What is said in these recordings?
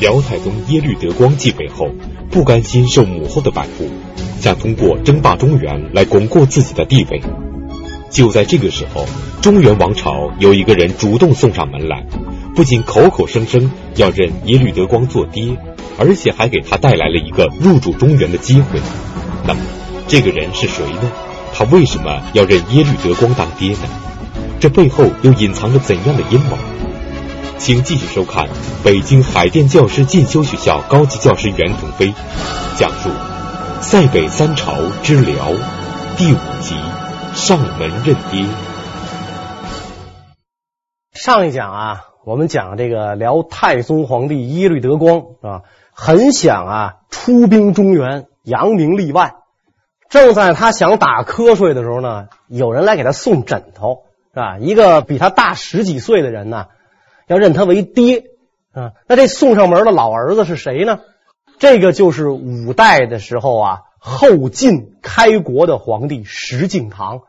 辽太宗耶律德光继位后，不甘心受母后的摆布，想通过争霸中原来巩固自己的地位。就在这个时候，中原王朝有一个人主动送上门来，不仅口口声声要认耶律德光做爹，而且还给他带来了一个入主中原的机会。那么，这个人是谁呢？他为什么要认耶律德光当爹呢？这背后又隐藏着怎样的阴谋？请继续收看北京海淀教师进修学校高级教师袁腾飞讲述《塞北三朝之辽》第五集《上门认爹》。上一讲啊，我们讲这个辽太宗皇帝耶律德光啊，很想啊出兵中原，扬名立万。正在他想打瞌睡的时候呢，有人来给他送枕头，是吧？一个比他大十几岁的人呢。要认他为爹啊，那这送上门的老儿子是谁呢？这个就是五代的时候啊，后晋开国的皇帝石敬瑭。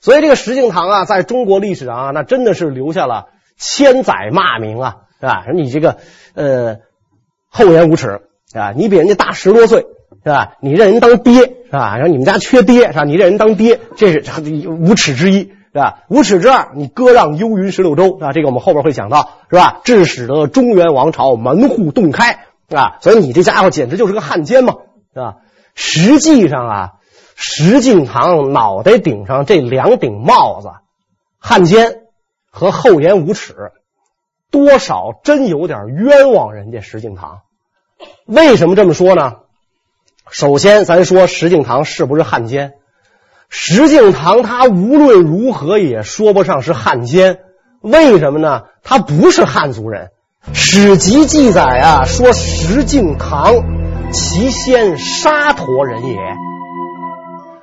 所以这个石敬瑭啊，在中国历史上啊，那真的是留下了千载骂名啊，是吧？你这个呃厚颜无耻啊，你比人家大十多岁是吧？你认人当爹是吧？然后你们家缺爹是吧？你认人当爹，这是无耻之一。是吧？无耻之二，你割让幽云十六州啊！这个我们后边会讲到，是吧？致使得中原王朝门户洞开啊！所以你这家伙简直就是个汉奸嘛，是吧？实际上啊，石敬瑭脑袋顶上这两顶帽子，汉奸和厚颜无耻，多少真有点冤枉人家石敬瑭。为什么这么说呢？首先，咱说石敬瑭是不是汉奸？石敬瑭他无论如何也说不上是汉奸，为什么呢？他不是汉族人。史籍记载啊，说石敬瑭其先沙陀人也，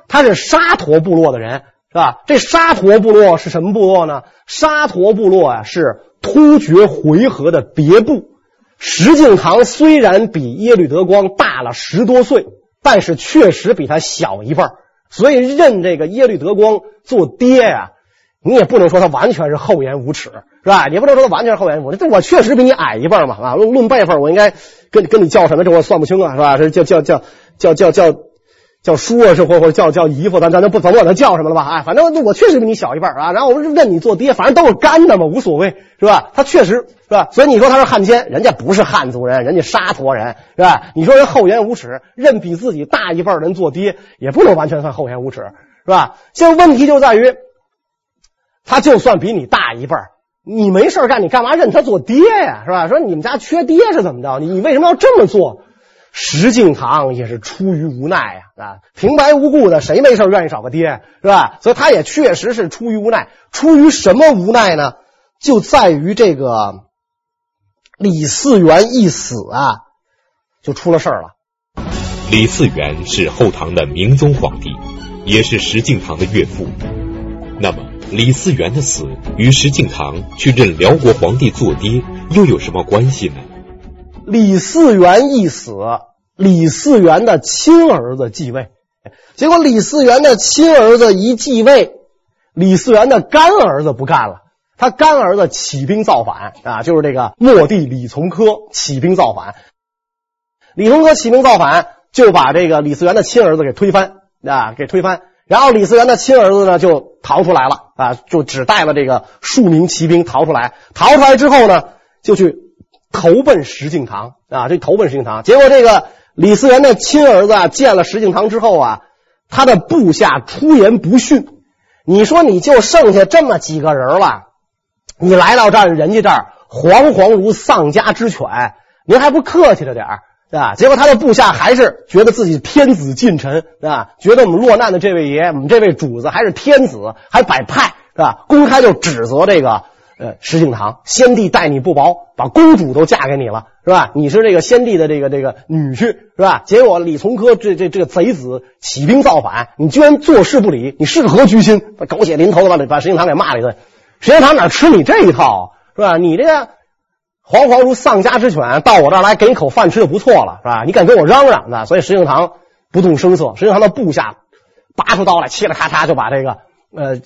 他是沙陀部落的人，是吧？这沙陀部落是什么部落呢？沙陀部落啊，是突厥回纥的别部。石敬瑭虽然比耶律德光大了十多岁，但是确实比他小一辈。所以认这个耶律德光做爹呀、你也不能说他完全是厚颜无耻，是吧？你不能说他完全是厚颜无耻。这我确实比你矮一辈嘛，啊，论论辈分，我应该跟跟你叫什么？这我算不清啊，是吧？这叫叫叫叫叫叫叫叔啊，是或或叫叫姨夫，咱咱就不甭管他叫什么了吧？哎，反正我确实比你小一辈啊。然后我认你做爹，反正都是干的嘛，无所谓，是吧？他确实是吧？所以你说他是汉奸，人家不是汉族人，人家沙陀人，是吧？你说人厚颜无耻，认比自己大一辈人做爹，也不能完全算厚颜无耻，是吧？现在问题就在于，他就算比你大一辈，你没事干，你干嘛认他做爹呀？是吧？说你们家缺爹是怎么着？你你为什么要这么做？石敬瑭也是出于无奈呀，啊，平白无故的，谁没事愿意找个爹，是吧？所以他也确实是出于无奈。出于什么无奈呢？就在于这个李嗣源一死啊，就出了事儿了。李嗣源是后唐的明宗皇帝，也是石敬瑭的岳父。那么，李嗣源的死与石敬瑭去认辽国皇帝做爹又有什么关系呢？李嗣源一死，李嗣源的亲儿子继位，结果李嗣源的亲儿子一继位，李嗣源的干儿子不干了，他干儿子起兵造反啊，就是这个末帝李从珂起兵造反。李从珂起兵造反，就把这个李嗣源的亲儿子给推翻啊，给推翻。然后李嗣源的亲儿子呢，就逃出来了啊，就只带了这个数名骑兵逃出来。逃出来之后呢，就去。投奔石敬瑭啊！这投奔石敬瑭，结果这个李嗣源的亲儿子，见了石敬瑭之后啊，他的部下出言不逊。你说你就剩下这么几个人了，你来到这儿，人家这儿惶惶如丧家之犬，您还不客气着点儿啊？结果他的部下还是觉得自己天子近臣啊，觉得我们落难的这位爷，我们这位主子还是天子，还摆派是吧？公开就指责这个。呃，石敬瑭，先帝待你不薄，把公主都嫁给你了，是吧？你是这个先帝的这个这个女婿，是吧？结果李从珂这这这个贼子起兵造反，你居然坐视不理，你是何居心？狗血淋头的把把石敬瑭给骂了一顿。石敬瑭哪吃你这一套，是吧？你这个惶惶如丧家之犬，到我这儿来给你口饭吃就不错了，是吧？你敢跟我嚷嚷的？所以石敬瑭不动声色。石敬瑭的部下拔出刀来，嘁哩咔嚓就把这个呃。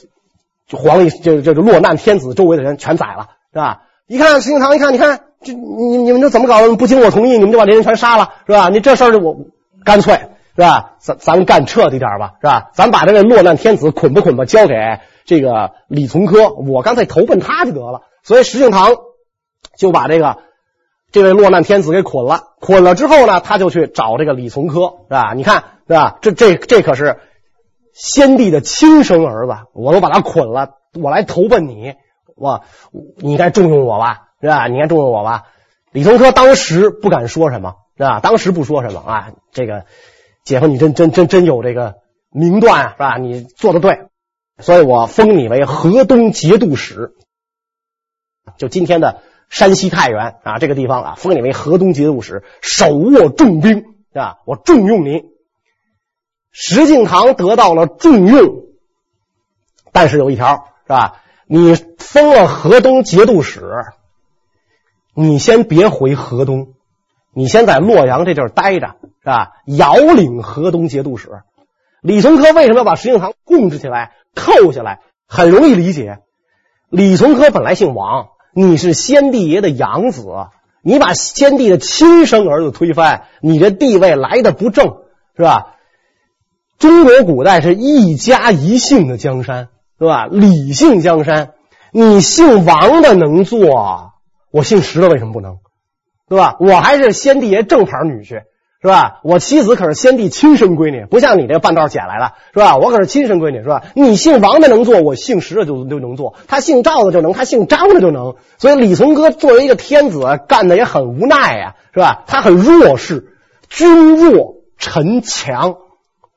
就皇帝，就就就落难天子周围的人全宰了，是吧？一看石敬瑭，一看，你看这你你们这怎么搞的？不经我同意，你们就把这人全杀了，是吧？你这事儿就我干脆是吧？咱咱干彻底点吧，是吧？咱把这个落难天子捆吧捆吧交给这个李从珂，我干脆投奔他就得了。所以石敬瑭就把这个这位落难天子给捆了。捆了之后呢，他就去找这个李从珂，是吧？你看，是吧？这这这可是先帝的亲生儿子，我都把他捆了，我来投奔你，我你该重用我吧？是吧？你该重用我吧？李从珂当时不敢说什么，是吧？当时不说什么啊。这个姐夫，你真真真真有这个名断，是吧？你做的对，所以我封你为河东节度使，就今天的山西太原啊这个地方啊，封你为河东节度使，手握重兵，啊，我重用你。石敬瑭得到了重用，但是有一条，是吧？你封了河东节度使。你先别回河东，你先在洛阳这地儿待着，是吧？遥领河东节度使。李从珂为什么要把石敬瑭控制起来、扣下来？很容易理解。李从珂本来姓王，你是先帝爷的养子，你把先帝的亲生儿子推翻，你这地位来的不正，是吧？中国古代是一家一姓的江山，是吧？李姓江山，你姓王的能做。我姓石的为什么不能，对吧？我还是先帝爷正牌女婿，是吧？我妻子可是先帝亲生闺女，不像你这半道捡来的，是吧？我可是亲生闺女，是吧？你姓王的能做，我姓石的就就能做，他姓赵的就能，他姓张的就能。所以李从珂作为一个天子，干的也很无奈呀，是吧？他很弱势，君弱臣强，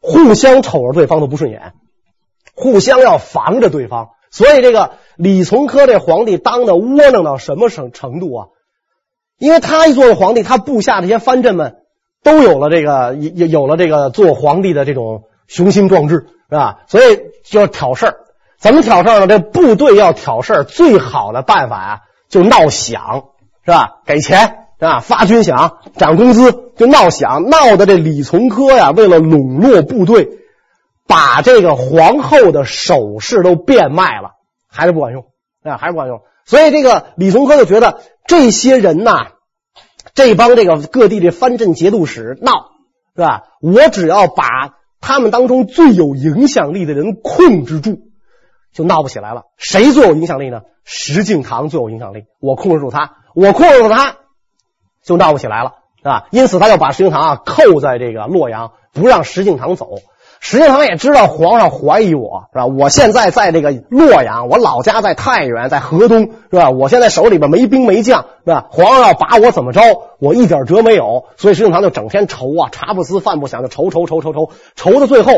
互相瞅着对方都不顺眼，互相要防着对方。所以这个李从珂这皇帝当的窝囊到什么程程度啊？因为他一做了皇帝，他部下这些藩镇们都有了这个有有了这个做皇帝的这种雄心壮志，是吧？所以就要挑事儿。怎么挑事儿呢？这部队要挑事儿，最好的办法啊，就闹饷，是吧？给钱啊？发军饷，涨工资，就闹响，闹的这李从珂呀，为了笼络部队。把这个皇后的首饰都变卖了，还是不管用啊，还是不管用。所以这个李从珂就觉得这些人呐，这帮这个各地的藩镇节度使闹是吧？我只要把他们当中最有影响力的人控制住，就闹不起来了。谁最有影响力呢？石敬瑭最有影响力。我控制住他，我控制住他，就闹不起来了，是吧？因此他就把石敬瑭啊扣在这个洛阳，不让石敬瑭走。石敬瑭也知道皇上怀疑我，是吧？我现在在这个洛阳，我老家在太原，在河东，是吧？我现在手里边没兵没将，是吧？皇上要把我怎么着，我一点辙没有。所以石敬瑭就整天愁啊，茶不思饭不想，就愁愁愁愁愁，愁到最后，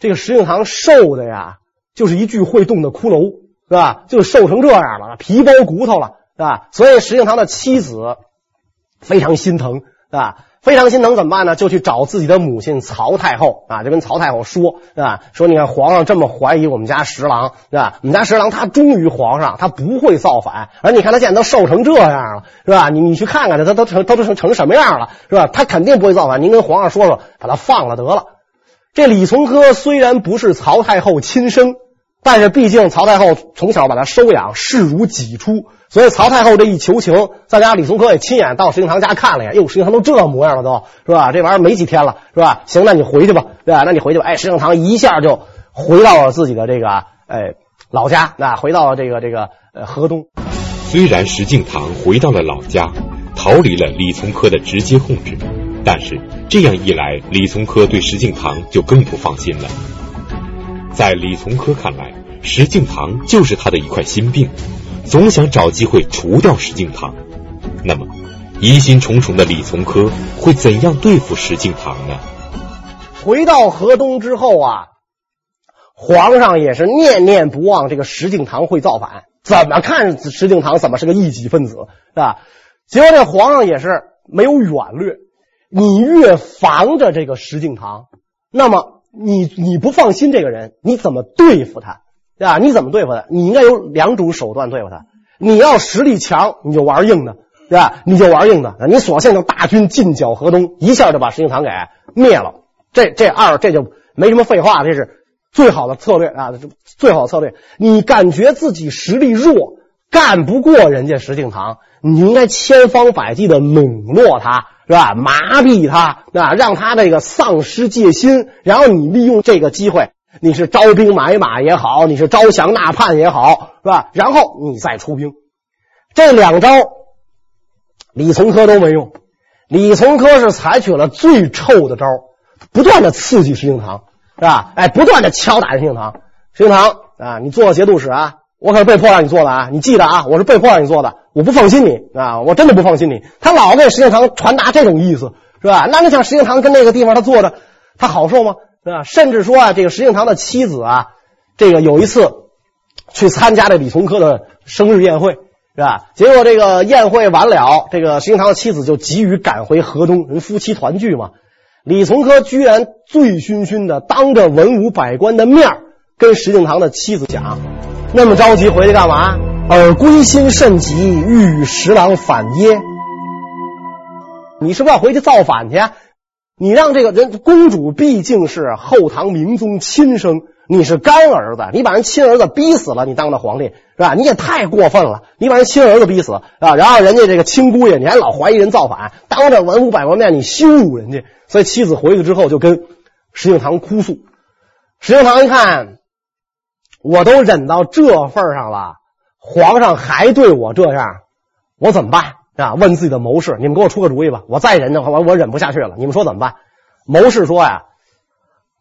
这个石敬瑭瘦的呀，就是一具会动的骷髅，是吧？就瘦成这样了，皮包骨头了，是吧？所以石敬瑭的妻子非常心疼，是吧？非常心疼怎么办呢？就去找自己的母亲曹太后啊，就跟曹太后说，对吧？说你看皇上这么怀疑我们家十郎，对吧？我们家十郎他忠于皇上，他不会造反。而你看他现在都瘦成这样了，是吧？你你去看看他，他都成都成成什么样了，是吧？他肯定不会造反。您跟皇上说说，把他放了得了。这李从珂虽然不是曹太后亲生，但是毕竟曹太后从小把他收养，视如己出。所以曹太后这一求情，再加上李从珂也亲眼到石敬瑭家看了一眼，哟，石敬瑭都这模样了都，都是吧？这玩意儿没几天了，是吧？行，那你回去吧，对吧？那你回去吧。哎，石敬瑭一下就回到了自己的这个哎老家，那回到了这个这个呃河东。虽然石敬瑭回到了老家，逃离了李从珂的直接控制，但是这样一来，李从珂对石敬瑭就更不放心了。在李从珂看来，石敬瑭就是他的一块心病。总想找机会除掉石敬瑭，那么疑心重重的李从珂会怎样对付石敬瑭呢？回到河东之后啊，皇上也是念念不忘这个石敬瑭会造反，怎么看石敬瑭怎么是个异己分子，是吧？结果这皇上也是没有远虑，你越防着这个石敬瑭，那么你你不放心这个人，你怎么对付他？对吧？你怎么对付他？你应该有两种手段对付他。你要实力强，你就玩硬的，对吧？你就玩硬的。你索性就大军进剿河东，一下就把石敬瑭给灭了。这这二这就没什么废话，这是最好的策略啊！最好的策略。你感觉自己实力弱，干不过人家石敬瑭，你应该千方百计的笼络他，是吧？麻痹他，啊，让他这个丧失戒心，然后你利用这个机会，你是招兵买马也好，你是招降纳叛也好，是吧？然后你再出兵，这两招李从珂都没用。李从珂是采取了最臭的招，不断的刺激石敬瑭，是吧？哎，不断的敲打石敬瑭。石敬瑭啊，你做节度使啊，我可是被迫让你做的啊！你记得啊，我是被迫让你做的，我不放心你啊，我真的不放心你。他老给石敬瑭传达这种意思，是吧？那你想石敬瑭跟那个地方他坐着，他好受吗？是吧？甚至说啊，这个石敬瑭的妻子啊，这个有一次去参加这李从珂的生日宴会。是吧？结果这个宴会完了，这个石敬瑭的妻子就急于赶回河东，人夫妻团聚嘛。李从珂居然醉醺醺的当着文武百官的面跟石敬瑭的妻子讲：“那么着急回去干嘛？尔归心甚急，欲与十郎反耶？你是不是要回去造反去？你让这个人公主毕竟是后唐明宗亲生。”你是干儿子，你把人亲儿子逼死了，你当的皇帝是吧？你也太过分了，你把人亲儿子逼死啊！然后人家这个亲姑爷，你还老怀疑人造反，当着文武百官面你羞辱人家。所以妻子回去之后就跟石敬瑭哭诉。石敬瑭一看，我都忍到这份上了，皇上还对我这样，我怎么办啊？问自己的谋士，你们给我出个主意吧。我再忍的话，我我忍不下去了。你们说怎么办？谋士说呀，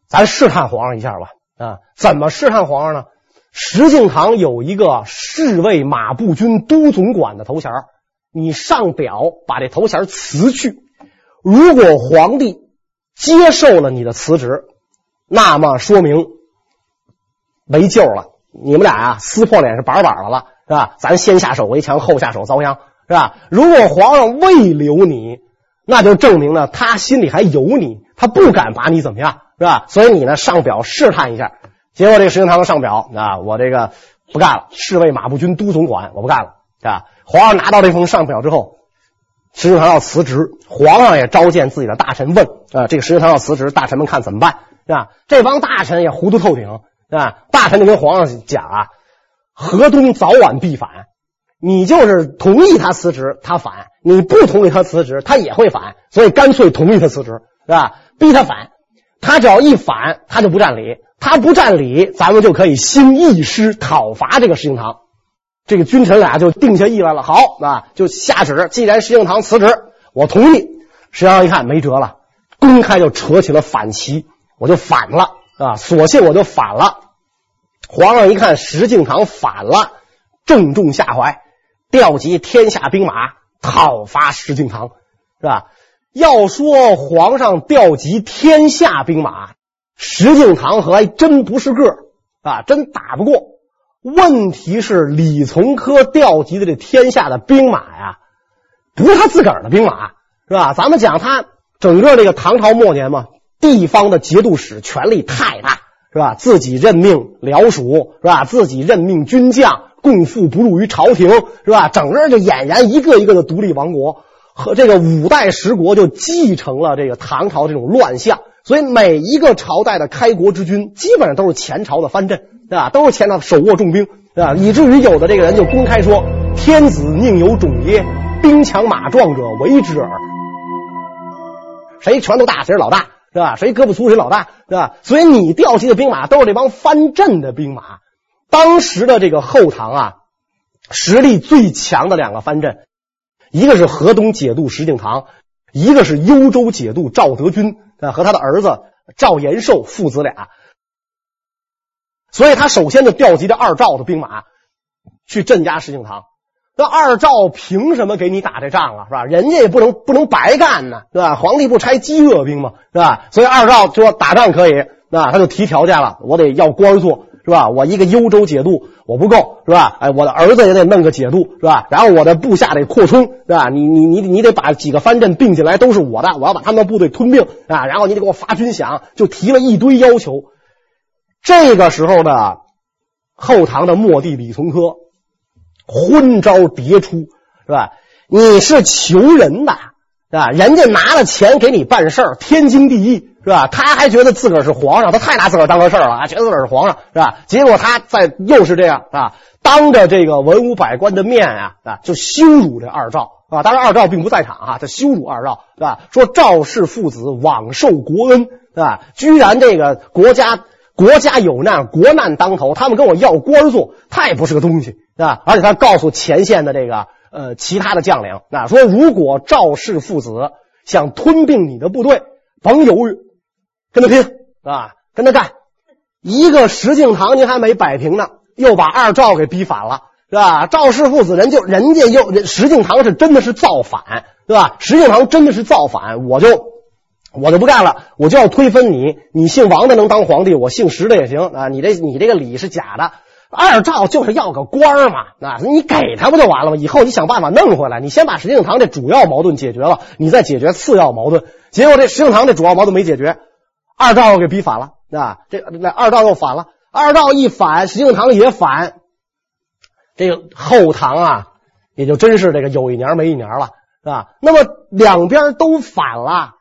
咱试探皇上一下吧。啊，怎么试探皇上呢？石敬瑭有一个侍卫马步军都总管的头衔，你上表把这头衔辞去。如果皇帝接受了你的辞职，那么说明没救了。你们俩啊，撕破脸是板板的了，是吧？咱先下手为强，后下手遭殃，是吧？如果皇上未留你，那就证明呢，他心里还有你，他不敢把你怎么样。是吧？所以你呢，上表试探一下，结果这个石敬瑭上表啊，我这个不干了，侍卫马步军都总管我不干了，是吧？皇上拿到这封上表之后，石敬瑭要辞职，皇上也召见自己的大臣问啊，这个石敬瑭要辞职，大臣们看怎么办？是吧？这帮大臣也糊涂透顶，是吧？大臣就跟皇上讲啊，河东早晚必反，你就是同意他辞职，他反；你不同意他辞职，他也会反，所以干脆同意他辞职，是吧？逼他反。他只要一反，他就不占理。他不占理，咱们就可以兴义师讨伐这个石敬瑭。这个君臣俩就定下意来了。好啊，就下旨，既然石敬瑭辞职，我同意。石敬瑭一看没辙了，公开就扯起了反旗，我就反了啊！索性我就反了。皇上一看石敬瑭反了，正中下怀，调集天下兵马讨伐石敬瑭，是吧？要说皇上调集天下兵马，石敬瑭还真不是个儿啊，真打不过。问题是李从珂调集的这天下的兵马呀，不是他自个儿的兵马，是吧？咱们讲他整个这个唐朝末年嘛，地方的节度使权力太大，是吧？自己任命僚属，是吧？自己任命军将，共赋不入于朝廷，是吧？整个就俨然一个一个的独立王国。和这个五代十国就继承了这个唐朝这种乱象，所以每一个朝代的开国之君基本上都是前朝的藩镇，对吧？都是前朝手握重兵，对吧？以至于有的这个人就公开说：“天子宁有种耶？兵强马壮者为之耳。”谁拳头大谁是老大，是吧？谁胳膊粗谁老大，对吧？所以你调集的兵马都是这帮藩镇的兵马。当时的这个后唐啊，实力最强的两个藩镇。一个是河东节度石敬瑭，一个是幽州节度赵德军啊，和他的儿子赵延寿父子俩。所以他首先就调集这二赵的兵马去镇压石敬瑭。那二赵凭什么给你打这仗啊？是吧？人家也不能不能白干呢，是吧？皇帝不差饥饿兵嘛，是吧？所以二赵说打仗可以，那他就提条件了，我得要官做。是吧？我一个幽州节度我不够，是吧？哎，我的儿子也得弄个节度，是吧？然后我的部下得扩充，是吧？你你你你得把几个藩镇并进来，都是我的，我要把他们的部队吞并啊！然后你得给我发军饷，就提了一堆要求。这个时候的后唐的末帝李从珂昏招迭出，是吧？你是求人的，是吧？人家拿了钱给你办事儿，天经地义。是吧？他还觉得自个儿是皇上，他太拿自个儿当个事儿了啊，觉得自个儿是皇上，是吧？结果他在又是这样啊，当着这个文武百官的面啊啊，就羞辱这二赵啊。当然二赵并不在场啊，他羞辱二赵，是吧？说赵氏父子枉受国恩，是吧？居然这个国家国家有难，国难当头，他们跟我要官做，他也不是个东西，是吧？而且他告诉前线的这个呃其他的将领啊，说如果赵氏父子想吞并你的部队，甭犹豫。跟他拼啊，跟他干！一个石敬瑭您还没摆平呢，又把二赵给逼反了，是吧？赵氏父子人就人家又石敬瑭是真的是造反，对吧？石敬瑭真的是造反，我就我就不干了，我就要推翻你。你姓王的能当皇帝，我姓石的也行啊。你这你这个礼是假的，二赵就是要个官嘛，啊，你给他不就完了吗？以后你想办法弄回来，你先把石敬瑭这主要矛盾解决了，你再解决次要矛盾。结果这石敬瑭这主要矛盾没解决。二赵又给逼反了啊！这那二赵又反了，二赵一反，石敬瑭也反，这个后唐啊，也就真是这个有一年没一年了，是吧？那么两边都反了，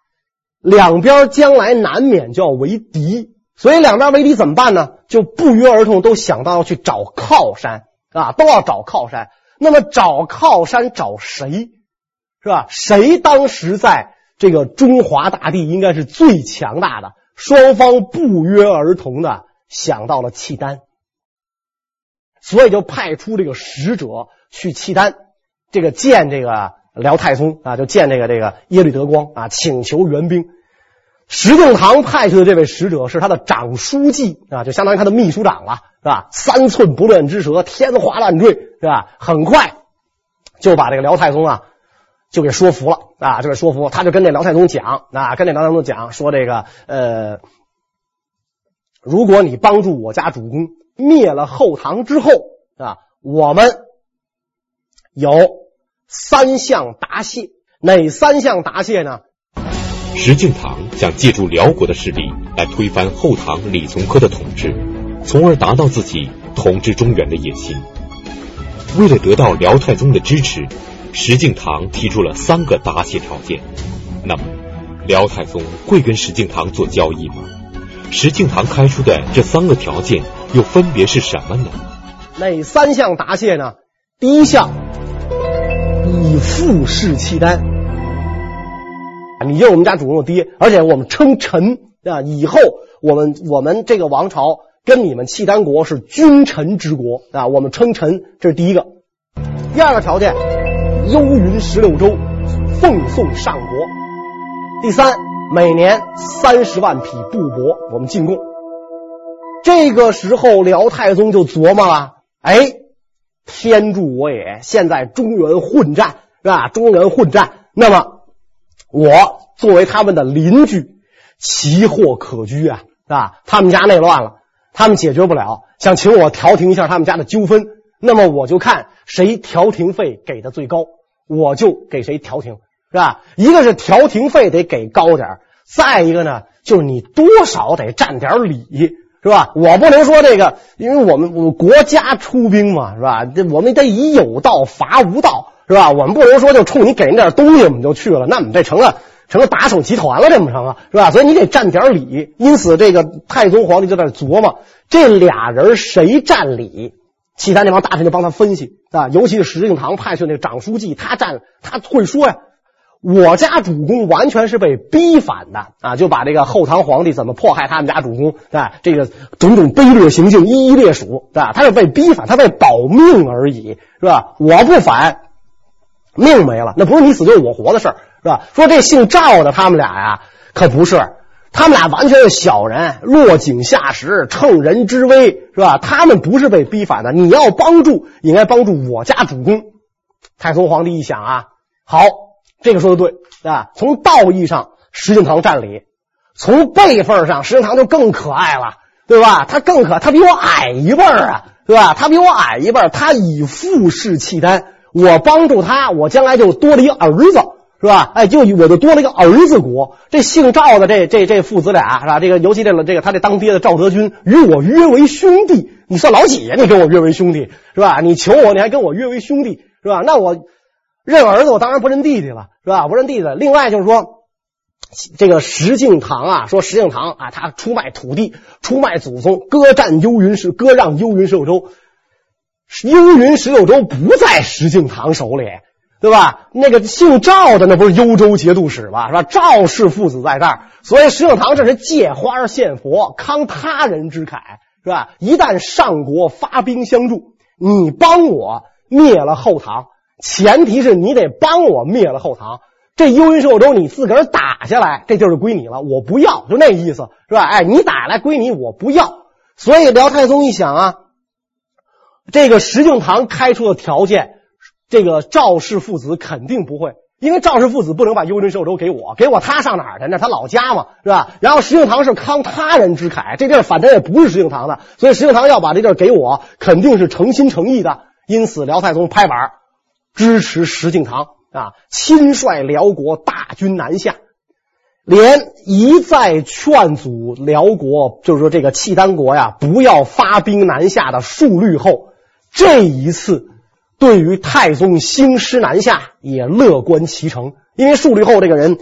两边将来难免就要为敌，所以两边为敌怎么办呢？就不约而同都想到要去找靠山啊，都要找靠山。那么找靠山找谁？是吧？谁当时在这个中华大地应该是最强大的？双方不约而同的想到了契丹，所以就派出这个使者去契丹，这个见这个辽太宗啊，就见这个这个耶律德光啊，请求援兵。石敬瑭派去的这位使者是他的长书记啊，就相当于他的秘书长了，是吧？三寸不烂之舌，天花乱坠，是吧？很快就把这个辽太宗啊。就给说服了啊！就给说服，他就跟那辽太宗讲啊，跟那辽太宗讲说这个呃，如果你帮助我家主公灭了后唐之后啊，我们有三项答谢。哪三项答谢呢？石敬瑭想借助辽国的势力来推翻后唐李从珂的统治，从而达到自己统治中原的野心。为了得到辽太宗的支持。石敬瑭提出了三个答谢条件，那么辽太宗会跟石敬瑭做交易吗？石敬瑭开出的这三个条件又分别是什么呢？哪三项答谢呢？第一项，以父弑契丹，你就是我们家主公的爹，而且我们称臣啊，以后我们我们这个王朝跟你们契丹国是君臣之国啊，我们称臣，这是第一个。第二个条件。幽云十六州，奉送上国。第三，每年三十万匹布帛，我们进贡。这个时候，辽太宗就琢磨了：哎，天助我也！现在中原混战是吧？中原混战，那么我作为他们的邻居，奇货可居啊，是吧？他们家内乱了，他们解决不了，想请我调停一下他们家的纠纷。那么我就看谁调停费给的最高，我就给谁调停，是吧？一个是调停费得给高点，再一个呢，就是你多少得占点理，是吧？我不能说这个，因为我们我们国家出兵嘛，是吧？这我们得以有道伐无道，是吧？我们不能说就冲你给人点东西我们就去了，那我们这成了成了打手集团了，这不成啊，是吧？所以你得占点理。因此，这个太宗皇帝就在琢磨，这俩人谁占理？契丹那帮大臣就帮他分析啊，尤其是石敬瑭派去那个长书记，他站他会说呀，我家主公完全是被逼反的啊，就把这个后唐皇帝怎么迫害他们家主公啊，这个种种卑劣行径一一列数啊，他是被逼反，他为保命而已，是吧？我不反，命没了，那不是你死就是我活的事儿，是吧？说这姓赵的他们俩呀，可不是。他们俩完全是小人，落井下石，乘人之危，是吧？他们不是被逼反的。你要帮助，应该帮助我家主公。太宗皇帝一想啊，好，这个说的对啊。从道义上，石敬瑭占理；从辈分上，石敬瑭就更可爱了，对吧？他更可，他比我矮一辈儿啊，对吧？他比我矮一辈儿，他以父弑契丹，我帮助他，我将来就多了一个儿子。是吧？哎，就我就多了一个儿子国。这姓赵的这这这父子俩是吧？这个尤其这个这个他这当爹的赵德军与我约为兄弟。你算老几呀？你跟我约为兄弟是吧？你求我，你还跟我约为兄弟是吧？那我认儿子，我当然不认弟弟了是吧？不认弟弟。另外就是说，这个石敬瑭啊，说石敬瑭啊，他出卖土地，出卖祖宗，割占幽云石，割让幽云十六州。幽云十六州不在石敬瑭手里，对吧？那个姓赵的那不是幽州节度使吧？是吧？赵氏父子在这儿，所以石敬瑭这是借花献佛，慷他人之慨，是吧？一旦上国发兵相助，你帮我灭了后唐，前提是你得帮我灭了后唐。这幽云十六州你自个儿打下来，这就是归你了，我不要，就那意思，是吧？哎，你打来归你，我不要。所以辽太宗一想啊。这个石敬瑭开出的条件，这个赵氏父子肯定不会，因为赵氏父子不能把幽云十六州给我，给我他上哪儿去？那他老家嘛，是吧？然后石敬瑭是慷他人之慨，这地儿反正也不是石敬瑭的，所以石敬瑭要把这地儿给我，肯定是诚心诚意的。因此，辽太宗拍板支持石敬瑭啊，亲率辽国大军南下，连一再劝阻辽国，就是说这个契丹国呀，不要发兵南下的数虑后。这一次，对于太宗兴师南下也乐观其成，因为数立后这个人，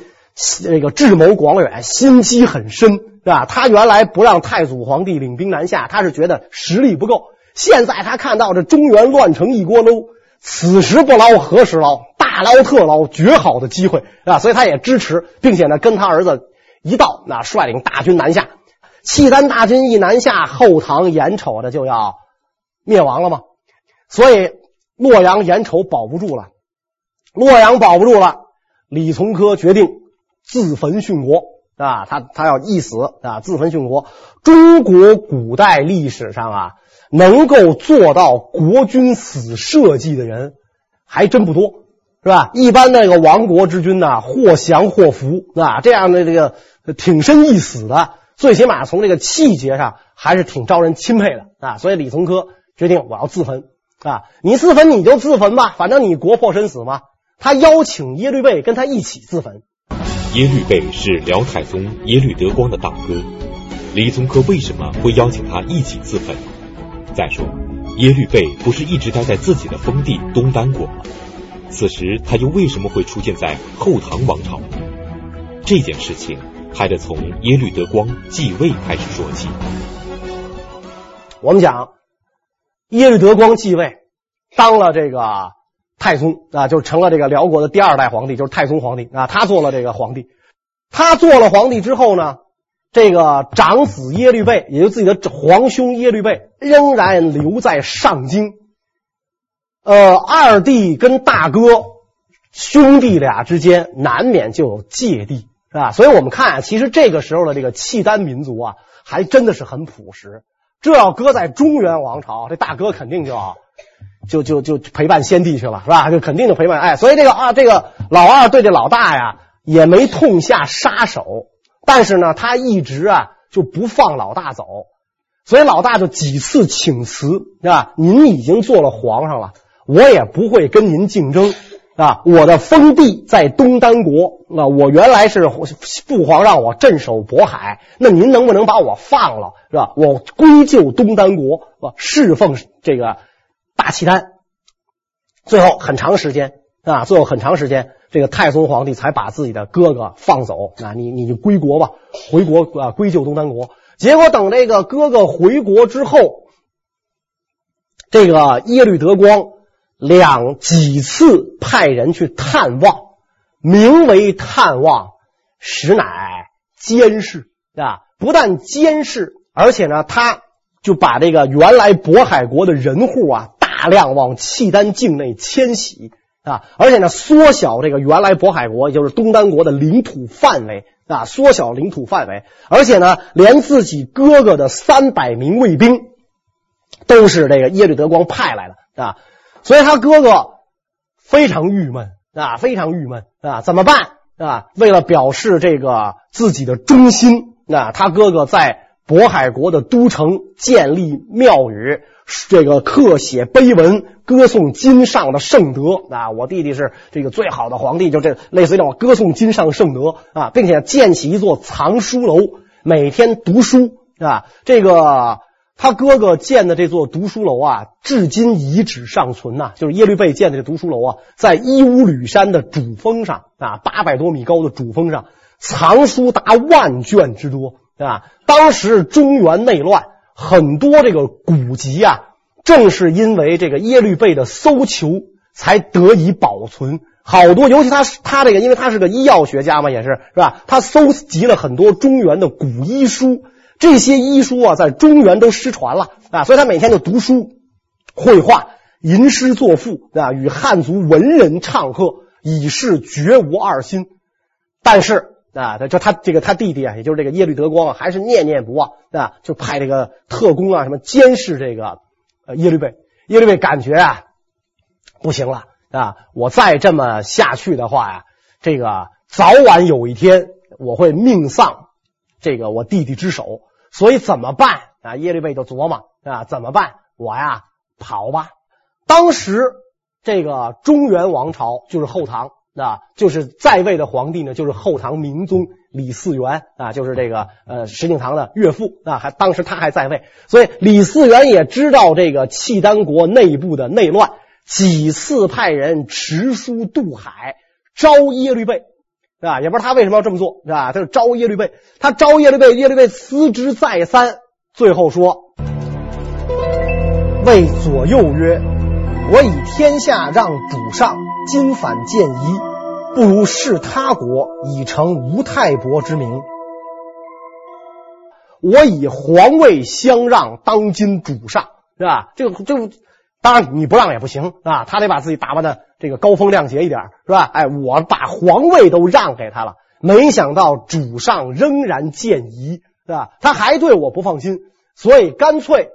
这个智谋广远，心机很深，是吧？他原来不让太祖皇帝领兵南下，他是觉得实力不够。现在他看到这中原乱成一锅粥，此时不捞何时捞？大捞特捞，绝好的机会，是吧？所以他也支持，并且呢，跟他儿子一道，那率领大军南下。契丹大军一南下，后唐眼瞅着就要灭亡了吗？所以洛阳眼瞅保不住了，洛阳保不住了，李从珂决定自焚殉国啊！他他要一死啊，自焚殉国。中国古代历史上啊，能够做到国君死社稷的人还真不多，是吧？一般那个亡国之君呢，或降或伏啊，这样的这个挺身一死的，最起码从这个气节上还是挺招人钦佩的啊！所以李从珂决定我要自焚。啊，你自焚你就自焚吧，反正你国破身死嘛。他邀请耶律倍跟他一起自焚。耶律倍是辽太宗耶律德光的大哥，李宗科为什么会邀请他一起自焚？再说，耶律倍不是一直待在自己的封地东丹国吗？此时他又为什么会出现在后唐王朝？这件事情还得从耶律德光继位开始说起。我们讲。耶律德光继位，当了这个太宗啊，就成了这个辽国的第二代皇帝，就是太宗皇帝啊。他做了这个皇帝，他做了皇帝之后呢，这个长子耶律倍，也就自己的皇兄耶律倍，仍然留在上京。呃，二弟跟大哥兄弟俩之间难免就有芥蒂，是吧？所以我们看啊，其实这个时候的这个契丹民族啊，还真的是很朴实。这要搁在中原王朝，这大哥肯定就就就就陪伴先帝去了，是吧？就肯定就陪伴。哎，所以这个啊，这个老二对这老大呀，也没痛下杀手，但是呢，他一直啊就不放老大走，所以老大就几次请辞，是吧？您已经做了皇上了，我也不会跟您竞争。啊，我的封地在东丹国，那我原来是父皇让我镇守渤海，那您能不能把我放了，是吧？我归就东丹国，啊，侍奉这个大契丹。最后很长时间啊，最后很长时间，这个太宗皇帝才把自己的哥哥放走。啊，你你就归国吧，回国啊，归就东丹国。结果等这个哥哥回国之后，这个耶律德光。两几次派人去探望，名为探望，实乃监视啊！不但监视，而且呢，他就把这个原来渤海国的人户啊，大量往契丹境内迁徙啊！而且呢，缩小这个原来渤海国，也就是东丹国的领土范围啊，缩小领土范围，而且呢，连自己哥哥的三百名卫兵都是这个耶律德光派来的啊！所以他哥哥非常郁闷啊，非常郁闷啊，怎么办啊？为了表示这个自己的忠心，啊，他哥哥在渤海国的都城建立庙宇，这个刻写碑文，歌颂今上的圣德啊。我弟弟是这个最好的皇帝，就这类似于这种歌颂今上圣德啊，并且建起一座藏书楼，每天读书啊，这个。他哥哥建的这座读书楼啊，至今遗址尚存呐、就是耶律倍建的这读书楼啊，在伊乌吕山的主峰上啊，八百多米高的主峰上，藏书达万卷之多，对吧？当时中原内乱，很多这个古籍啊，正是因为这个耶律倍的搜求，才得以保存。好多，尤其他他这个，因为他是个医药学家嘛，也是是吧？他搜集了很多中原的古医书，这些医书啊，在中原都失传了啊，所以他每天就读书、绘画、吟诗作赋啊，与汉族文人唱和，以示绝无二心。但是啊，他就他这个他弟弟啊，也就是这个耶律德光啊，还是念念不忘啊，就派这个特工啊什么监视这个呃耶律倍。耶律倍感觉啊，不行了。啊！我再这么下去的话呀，这个早晚有一天我会命丧这个我弟弟之手，所以怎么办啊？耶律倍就琢磨啊，怎么办？我呀跑吧。当时这个中原王朝就是后唐啊，就是在位的皇帝呢，就是后唐明宗李嗣源啊，就是这个呃石敬瑭的岳父啊，还当时他还在位，所以李嗣源也知道这个契丹国内部的内乱。几次派人持书渡海招耶律倍，是吧？也不知道他为什么要这么做，是吧？他就招耶律倍，他招耶律倍，耶律倍思之再三，最后说：“谓左右曰：‘我以天下让主上，今反见夷，不如事他国，以成吴太伯之名。我以皇位相让，当今主上，是吧？’这个，这个。”当然你不让也不行啊，他得把自己打扮的这个高风亮节一点，是吧？哎，我把皇位都让给他了，没想到主上仍然见疑，是吧？他还对我不放心，所以干脆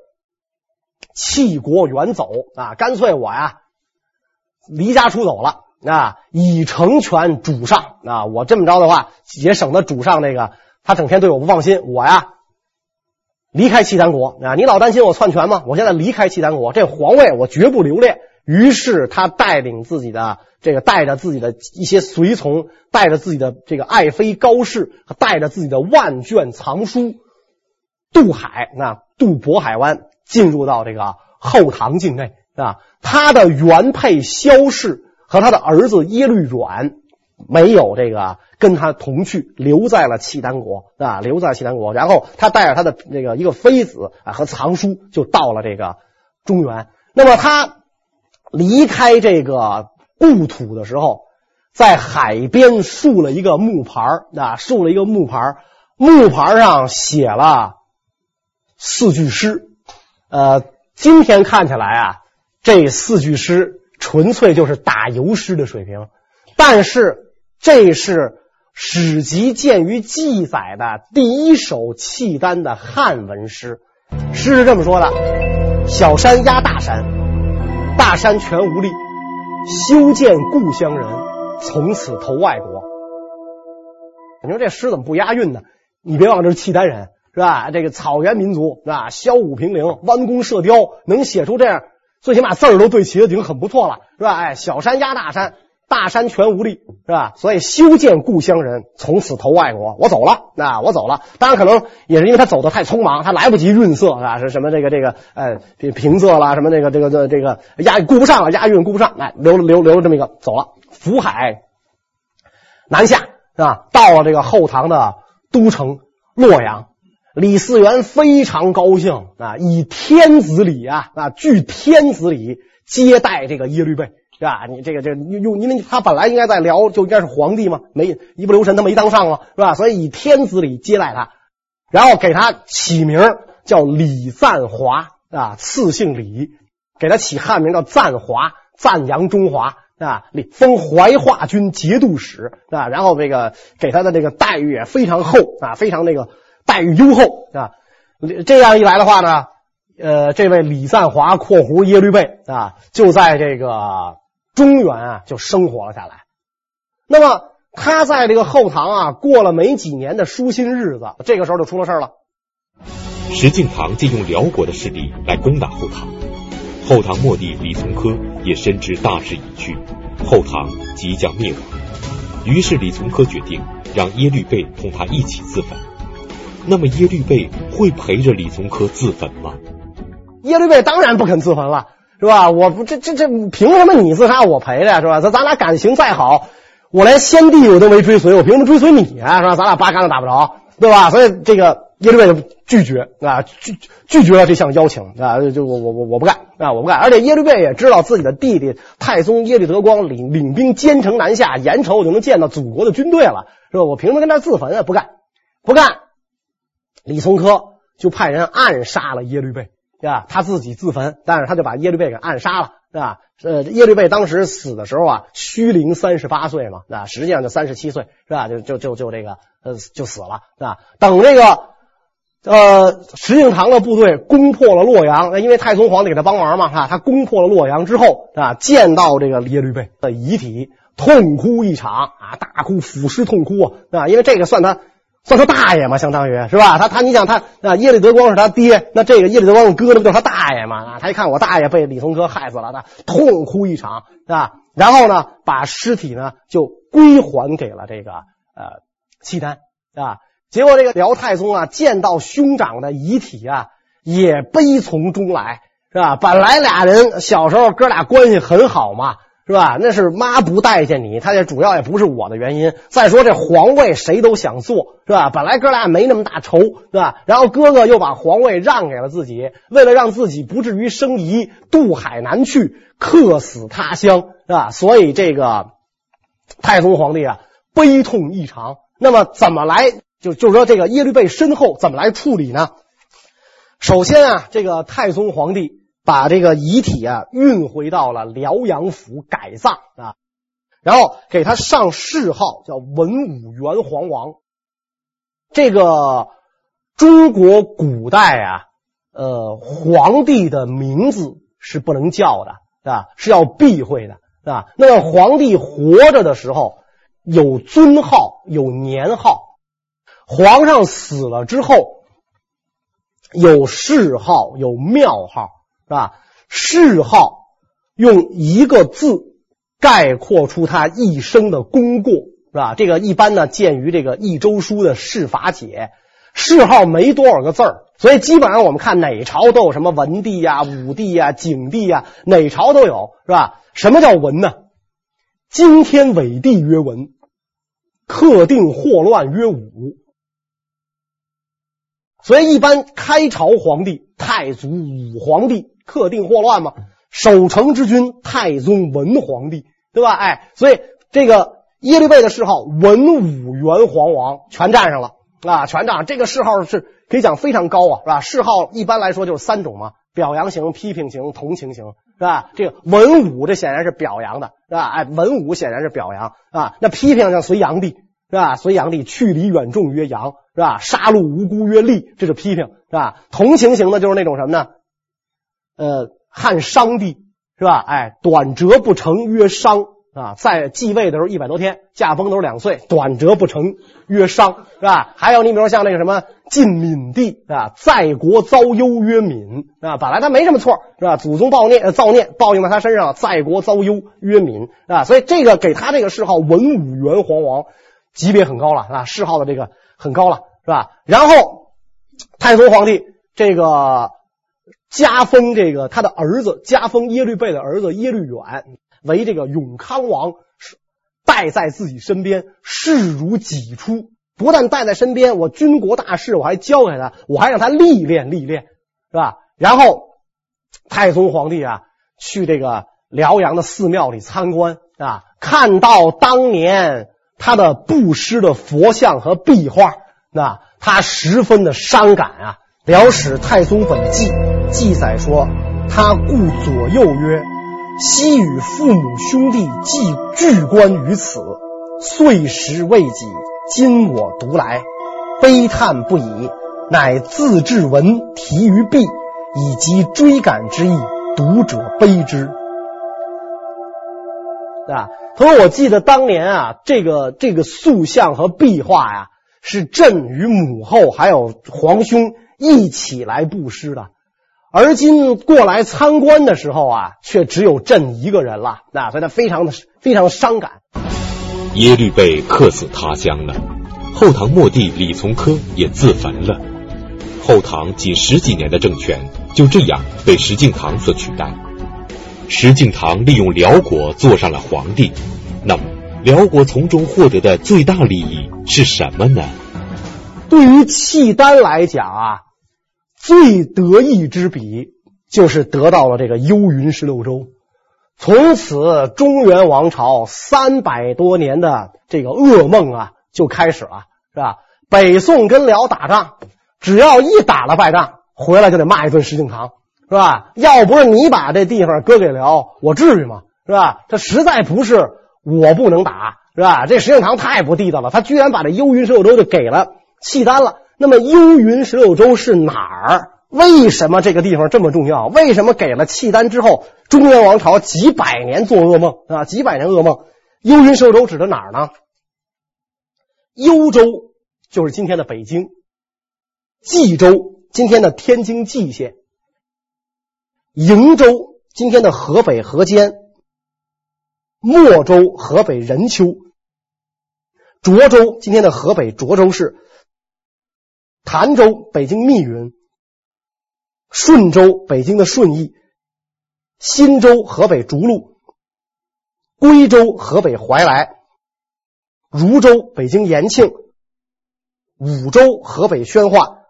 弃国远走啊！干脆我呀离家出走了啊，以成全主上啊！我这么着的话，也省得主上那个他整天对我不放心，我呀。离开契丹国啊！你老担心我篡权吗？我现在离开契丹国，这皇位我绝不留恋。于是他带领自己的这个，带着自己的一些随从，带着自己的这个爱妃高氏，带着自己的万卷藏书渡海，那渡渤海湾，进入到这个后唐境内啊。他的原配萧氏和他的儿子耶律阮。没有这个跟他同去，留在了契丹国啊，留在契丹国。然后他带着他的这个一个妃子啊和藏书，就到了这个中原。那么他离开这个故土的时候，在海边竖了一个木牌啊，竖了一个木牌，木牌上写了四句诗。呃，今天看起来啊，这四句诗纯粹就是打油诗的水平，但是。这是史籍鉴于记载的第一首契丹的汉文诗，诗是这么说的：“小山压大山，大山全无力，修建故乡人，从此投外国。”你说这诗怎么不押韵呢？你别忘了这是契丹人是吧？这个草原民族是吧？骁武平陵，弯弓射雕，能写出这样，最起码字儿都对齐了，已经很不错了是吧？哎，小山压大山。大山全无力，是吧？所以修建故乡人，从此投外国。我走了，那我走了。当然，可能也是因为他走的太匆忙，他来不及润色，是吧？是什么这个这个，呃，平仄啦，什么这个这个这这个押顾不上了，押韵顾不上，哎，留留留这么一个走了。福海南下，是吧？到了这个后唐的都城洛阳，李嗣源非常高兴啊，以天子礼啊啊，据天子礼接待这个耶律倍。是吧？你这个这个用，因为他本来应该在辽就应该是皇帝嘛，没一不留神他没当上嘛，是吧？所以以天子礼接待他，然后给他起名叫李赞华啊，赐姓李，给他起汉名叫赞华，赞扬中华啊，李封怀化军节度使啊，然后这个给他的这个待遇也非常厚啊，非常那个待遇优厚啊。这样一来的话呢，呃，这位李赞华（括弧耶律倍）啊，就在这个。中原啊，就生活了下来。那么他在这个后唐啊，过了没几年的舒心日子，这个时候就出了事了。石敬瑭借用辽国的势力来攻打后唐，后唐末帝李从珂也深知大势已去，后唐即将灭亡。于是李从珂决定让耶律倍同他一起自焚。那么耶律倍会陪着李从珂自焚吗？耶律倍当然不肯自焚了。是吧？我不这这这凭什么你自杀我陪着呀？是吧？咱咱俩感情再好，我连先帝我都没追随，我凭什么追随你啊？是吧？咱俩八竿子打不着，对吧？所以这个耶律倍就拒绝啊，拒拒绝了这项邀请啊，就我我我我不干啊，我不干。而且耶律倍也知道自己的弟弟太宗耶律德光领领兵兼程南下，眼瞅就能见到祖国的军队了，是吧？我凭什么跟他自焚啊？不干，不干。李从珂就派人暗杀了耶律倍，对吧？他自己自焚，但是他就把耶律倍给暗杀了。是吧？呃，耶律倍当时死的时候啊，虚龄三十八岁嘛，那，实际上就三十七岁，是吧？就就就就这个，呃，就死了，是吧？等这个，呃，石敬瑭的部队攻破了洛阳，因为太宗皇帝给他帮忙嘛，哈，他攻破了洛阳之后，啊，见到这个耶律倍的遗体，痛哭一场啊，大哭，抚尸痛哭啊，因为这个算他。算他大爷嘛，相当于是吧？他他，你想他啊，耶律德光是他爹，那这个耶律德光的哥，那不就是他大爷嘛？啊，他一看我大爷被李从珂害死了，他痛哭一场，是吧？然后呢，把尸体呢就归还给了这个呃契丹，是吧？结果这个辽太宗啊，见到兄长的遗体啊，也悲从中来，是吧？本来俩人小时候哥俩关系很好嘛。是吧？那是妈不待见你，他这主要也不是我的原因。再说这皇位谁都想做，是吧？本来哥俩没那么大仇，是吧？然后哥哥又把皇位让给了自己，为了让自己不至于生疑，渡海南去，客死他乡，是吧？所以这个太宗皇帝啊，悲痛异常。那么怎么来？就就说这个耶律倍身后怎么来处理呢？首先啊，这个太宗皇帝。把这个遗体啊运回到了辽阳府改葬啊，然后给他上谥号叫文武元皇王。这个中国古代啊，呃，皇帝的名字是不能叫的，啊？是要避讳的，啊？那么皇帝活着的时候有尊号，有年号；皇上死了之后有谥号，有庙号。是吧？谥号用一个字概括出他一生的功过，是吧？这个一般呢，见于这个《益州书》的谥法解。谥号没多少个字儿，所以基本上我们看哪朝都有什么文帝呀、武帝呀、景帝呀，哪朝都有，是吧？什么叫文呢？今天伟地曰文，克定祸乱曰武。所以一般开朝皇帝，太祖武皇帝。克定祸乱嘛，守城之君太宗文皇帝，对吧？哎，所以这个耶律倍的谥号文武元皇王全占上了啊，全占。这个谥号是可以讲非常高啊，是吧？谥号一般来说就是三种嘛，表扬型、批评型、同情型，是吧？这个文武这显然是表扬的，是吧？哎，文武显然是表扬啊，那批评像隋炀帝，是吧？隋炀帝去离远众曰扬，是吧？杀戮无辜曰利，这是批评，是吧？同情型的就是那种什么呢？呃，汉商帝是吧？哎，短折不成曰商啊，在继位的时候一百多天，驾崩都是两岁，短折不成曰商是吧？还有你比如像那个什么晋闵帝啊，在国遭忧曰闵啊，本来他没什么错是吧？祖宗报孽造孽报应在他身上，在国遭忧曰闵啊，所以这个给他这个谥号文武元皇王级别很高了啊，谥号的这个很高了是吧？然后太宗皇帝这个。加封这个他的儿子，加封耶律倍的儿子耶律远为这个永康王，带在自己身边，视如己出。不但带在身边，我军国大事我还交给他，我还让他历练历练，是吧？然后太宗皇帝啊，去这个辽阳的寺庙里参观啊，看到当年他的布施的佛像和壁画，那他十分的伤感啊。《辽史太宗本纪》记载说，他顾左右曰：“昔与父母兄弟既俱观于此，岁时未己，今我独来，悲叹不已，乃自制文题于壁，以及追赶之意，读者悲之。”啊，他说：“我记得当年啊，这个这个塑像和壁画呀，是朕与母后还有皇兄。”一起来布施的，而今过来参观的时候啊，却只有朕一个人了，那所以他非常的非常伤感。耶律倍客死他乡了，后唐末帝李从珂也自焚了，后唐仅十几年的政权就这样被石敬瑭所取代。石敬瑭利用辽国坐上了皇帝，那么辽国从中获得的最大利益是什么呢？对于契丹来讲啊，最得意之笔就是得到了这个幽云十六州。从此，中原王朝三百多年的这个噩梦啊就开始了，是吧？北宋跟辽打仗，只要一打了败仗，回来就得骂一顿石敬瑭，是吧？要不是你把这地方割给辽，我至于吗？是吧？这实在不是我不能打，是吧？这石敬瑭太不地道了，他居然把这幽云十六州就给了契丹了。那么幽云十六州是哪儿？为什么这个地方这么重要？为什么给了契丹之后，中原王朝几百年做噩梦啊？几百年噩梦。幽云十六州指的哪儿呢？幽州就是今天的北京，冀州今天的天津蓟县，瀛州今天的河北河间，莫州河北任丘，涿州今天的河北涿州市，潭州北京密云。顺州，北京的顺义；忻州，河北涿鹿；归州，河北怀来；汝州，北京延庆；武州，河北宣化；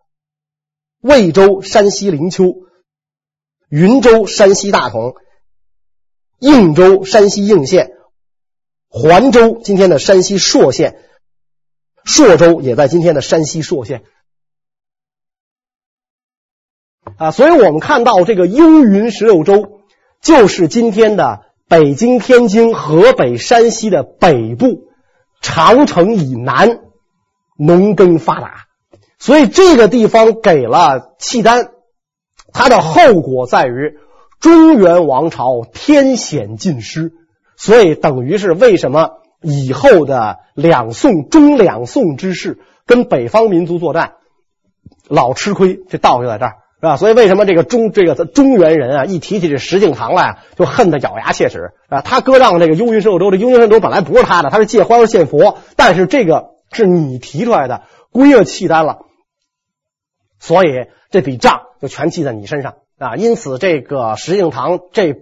魏州，山西灵丘；云州，山西大同；应州，山西应县；环州，今天的山西朔县；朔州也在今天的山西朔县。啊，所以我们看到这个幽云十六州，就是今天的北京、天津、河北、山西的北部，长城以南，农耕发达。所以这个地方给了契丹，它的后果在于中原王朝天险尽失。所以等于是为什么以后的两宋、中两宋之事跟北方民族作战老吃亏，这道理就在这儿。是吧？所以为什么这个中这个中原人啊，一提起这石敬瑭来，就恨得咬牙切齿啊？他割让这个幽云十六州，这幽云十六州本来不是他的，他是借花儿献佛，但是这个是你提出来的，归了契丹了，所以这笔账全记在你身上啊！因此，这个石敬瑭这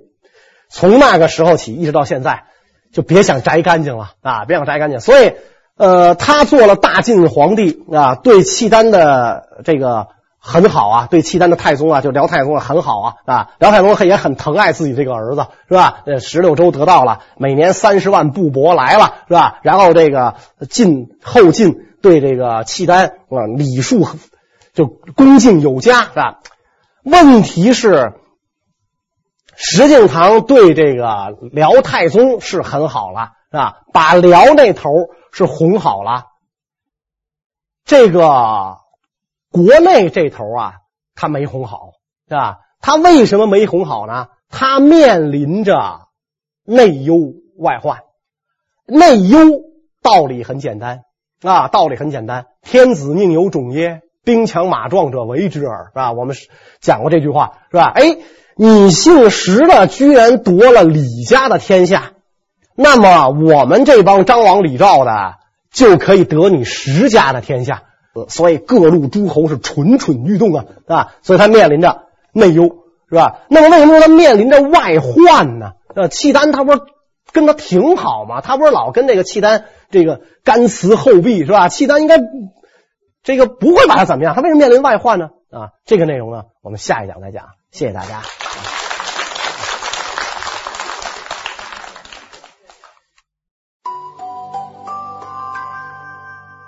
从那个时候起一直到现在，就别想摘干净了啊！别想摘干净。所以，呃，他做了大晋皇帝啊，对契丹的这个。很好啊，对契丹的太宗啊，就辽太宗啊，很好啊啊，辽太宗也很疼爱自己这个儿子，是吧？呃，十六州得到了，每年三十万布帛来了，是吧？然后这个晋后晋对这个契丹啊礼数就恭敬有加，是吧？问题是石敬瑭对这个辽太宗是很好了，是吧？把辽那头是哄好了，这个。国内这头啊，他没哄好，是吧？他为什么没哄好呢？他面临着内忧外患。内忧道理很简单啊，道理很简单。天子宁有种耶？兵强马壮者为之耳，是吧？我们讲过这句话，是吧？哎，你姓石的居然夺了李家的天下，那么我们这帮张王李赵的就可以得你石家的天下。所以各路诸侯是蠢蠢欲动啊，啊，所以他面临着内忧，是吧？那么为什么他面临着外患呢？呃，契丹他不是跟他挺好吗？他不是老跟这个契丹这个甘辞厚壁，是吧？契丹应该这个不会把他怎么样，他为什么面临外患呢？啊，这个内容呢，我们下一讲再讲。谢谢大家。